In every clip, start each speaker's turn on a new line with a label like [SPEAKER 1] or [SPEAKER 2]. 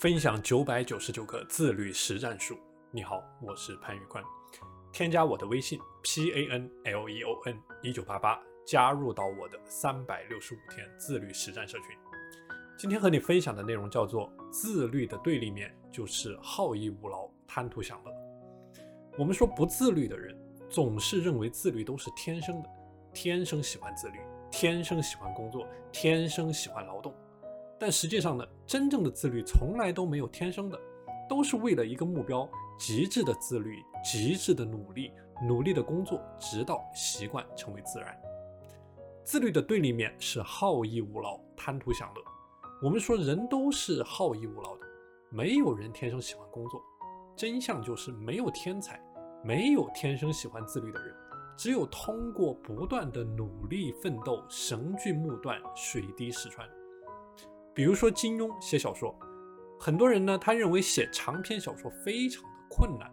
[SPEAKER 1] 分享九百九十九个自律实战术。你好，我是潘宇宽，添加我的微信 p a n l e o n 一九八八，加入到我的三百六十五天自律实战社群。今天和你分享的内容叫做自律的对立面就是好逸恶劳、贪图享乐。我们说不自律的人总是认为自律都是天生的，天生喜欢自律，天生喜欢工作，天生喜欢劳动。但实际上呢，真正的自律从来都没有天生的，都是为了一个目标，极致的自律，极致的努力，努力的工作，直到习惯成为自然。自律的对立面是好逸恶劳、贪图享乐。我们说人都是好逸恶劳的，没有人天生喜欢工作。真相就是没有天才，没有天生喜欢自律的人，只有通过不断的努力奋斗，绳锯木断，水滴石穿。比如说金庸写小说，很多人呢，他认为写长篇小说非常的困难，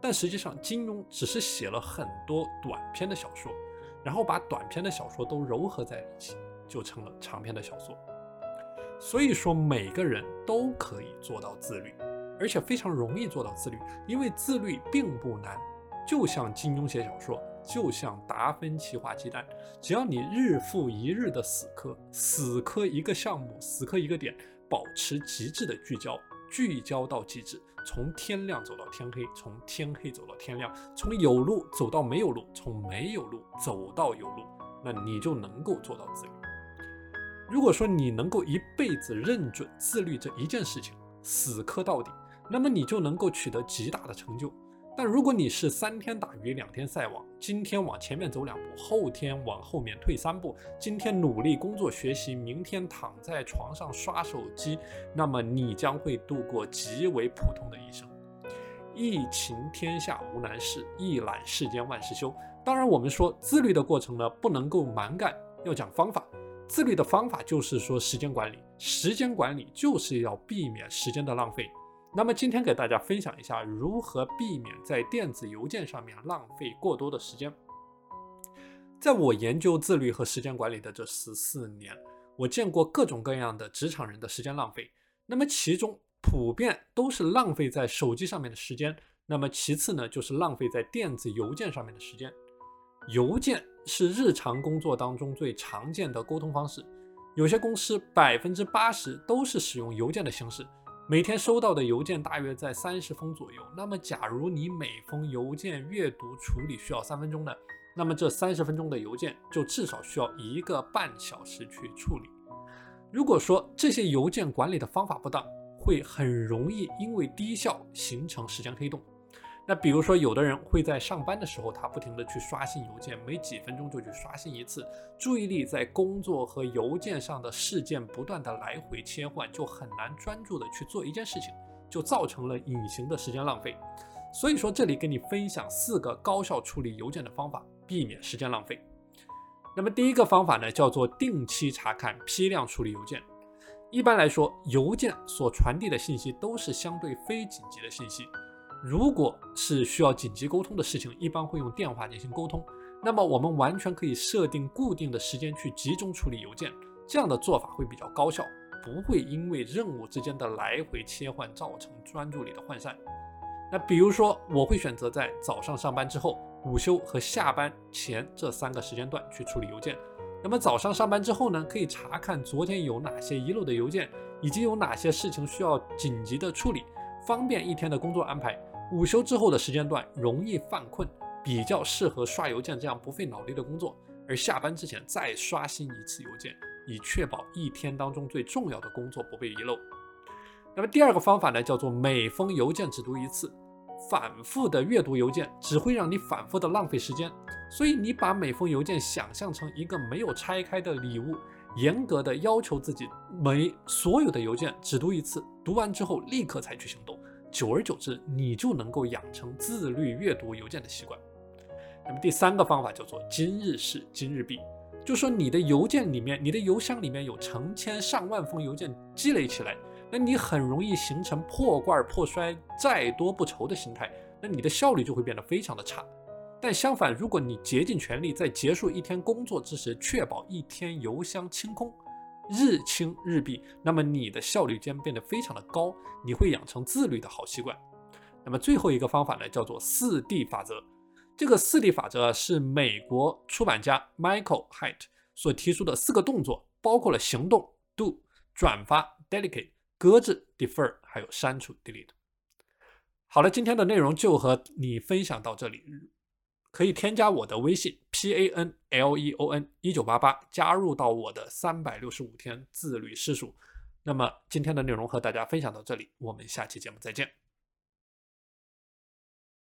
[SPEAKER 1] 但实际上金庸只是写了很多短篇的小说，然后把短篇的小说都糅合在一起，就成了长篇的小说。所以说每个人都可以做到自律，而且非常容易做到自律，因为自律并不难，就像金庸写小说。就像达芬奇画鸡蛋，只要你日复一日的死磕，死磕一个项目，死磕一个点，保持极致的聚焦，聚焦到极致，从天亮走到天黑，从天黑走到天亮，从有路走到没有路，从没有路走到有路，那你就能够做到自律。如果说你能够一辈子认准自律这一件事情，死磕到底，那么你就能够取得极大的成就。但如果你是三天打鱼两天晒网，今天往前面走两步，后天往后面退三步，今天努力工作学习，明天躺在床上刷手机，那么你将会度过极为普通的一生。一勤天下无难事，一览世间万事休。当然，我们说自律的过程呢，不能够蛮干，要讲方法。自律的方法就是说时间管理，时间管理就是要避免时间的浪费。那么今天给大家分享一下如何避免在电子邮件上面浪费过多的时间。在我研究自律和时间管理的这十四年，我见过各种各样的职场人的时间浪费。那么其中普遍都是浪费在手机上面的时间。那么其次呢，就是浪费在电子邮件上面的时间。邮件是日常工作当中最常见的沟通方式，有些公司百分之八十都是使用邮件的形式。每天收到的邮件大约在三十封左右。那么，假如你每封邮件阅读处理需要三分钟呢？那么这三十分钟的邮件就至少需要一个半小时去处理。如果说这些邮件管理的方法不当，会很容易因为低效形成时间黑洞。那比如说，有的人会在上班的时候，他不停的去刷新邮件，每几分钟就去刷新一次，注意力在工作和邮件上的事件不断的来回切换，就很难专注的去做一件事情，就造成了隐形的时间浪费。所以说，这里跟你分享四个高效处理邮件的方法，避免时间浪费。那么第一个方法呢，叫做定期查看、批量处理邮件。一般来说，邮件所传递的信息都是相对非紧急的信息。如果是需要紧急沟通的事情，一般会用电话进行沟通。那么我们完全可以设定固定的时间去集中处理邮件，这样的做法会比较高效，不会因为任务之间的来回切换造成专注力的涣散。那比如说，我会选择在早上上班之后、午休和下班前这三个时间段去处理邮件。那么早上上班之后呢，可以查看昨天有哪些遗漏的邮件，以及有哪些事情需要紧急的处理，方便一天的工作安排。午休之后的时间段容易犯困，比较适合刷邮件这样不费脑力的工作。而下班之前再刷新一次邮件，以确保一天当中最重要的工作不被遗漏。那么第二个方法呢，叫做每封邮件只读一次。反复的阅读邮件只会让你反复的浪费时间，所以你把每封邮件想象成一个没有拆开的礼物，严格的要求自己每所有的邮件只读一次，读完之后立刻采取行动。久而久之，你就能够养成自律阅读邮件的习惯。那么第三个方法叫做今日事今日毕，就说你的邮件里面，你的邮箱里面有成千上万封邮件积累起来，那你很容易形成破罐破摔、再多不愁的心态，那你的效率就会变得非常的差。但相反，如果你竭尽全力在结束一天工作之时，确保一天邮箱清空，日清日毕，那么你的效率将变得非常的高，你会养成自律的好习惯。那么最后一个方法呢，叫做四 D 法则。这个四 D 法则是美国出版家 Michael Hyatt 所提出的四个动作，包括了行动 Do、转发 Delegate、搁置 Defer，还有删除 Delete。好了，今天的内容就和你分享到这里。可以添加我的微信 p a n l e o n 一九八八，加入到我的三百六十五天自律师数。那么今天的内容和大家分享到这里，我们下期节目再见。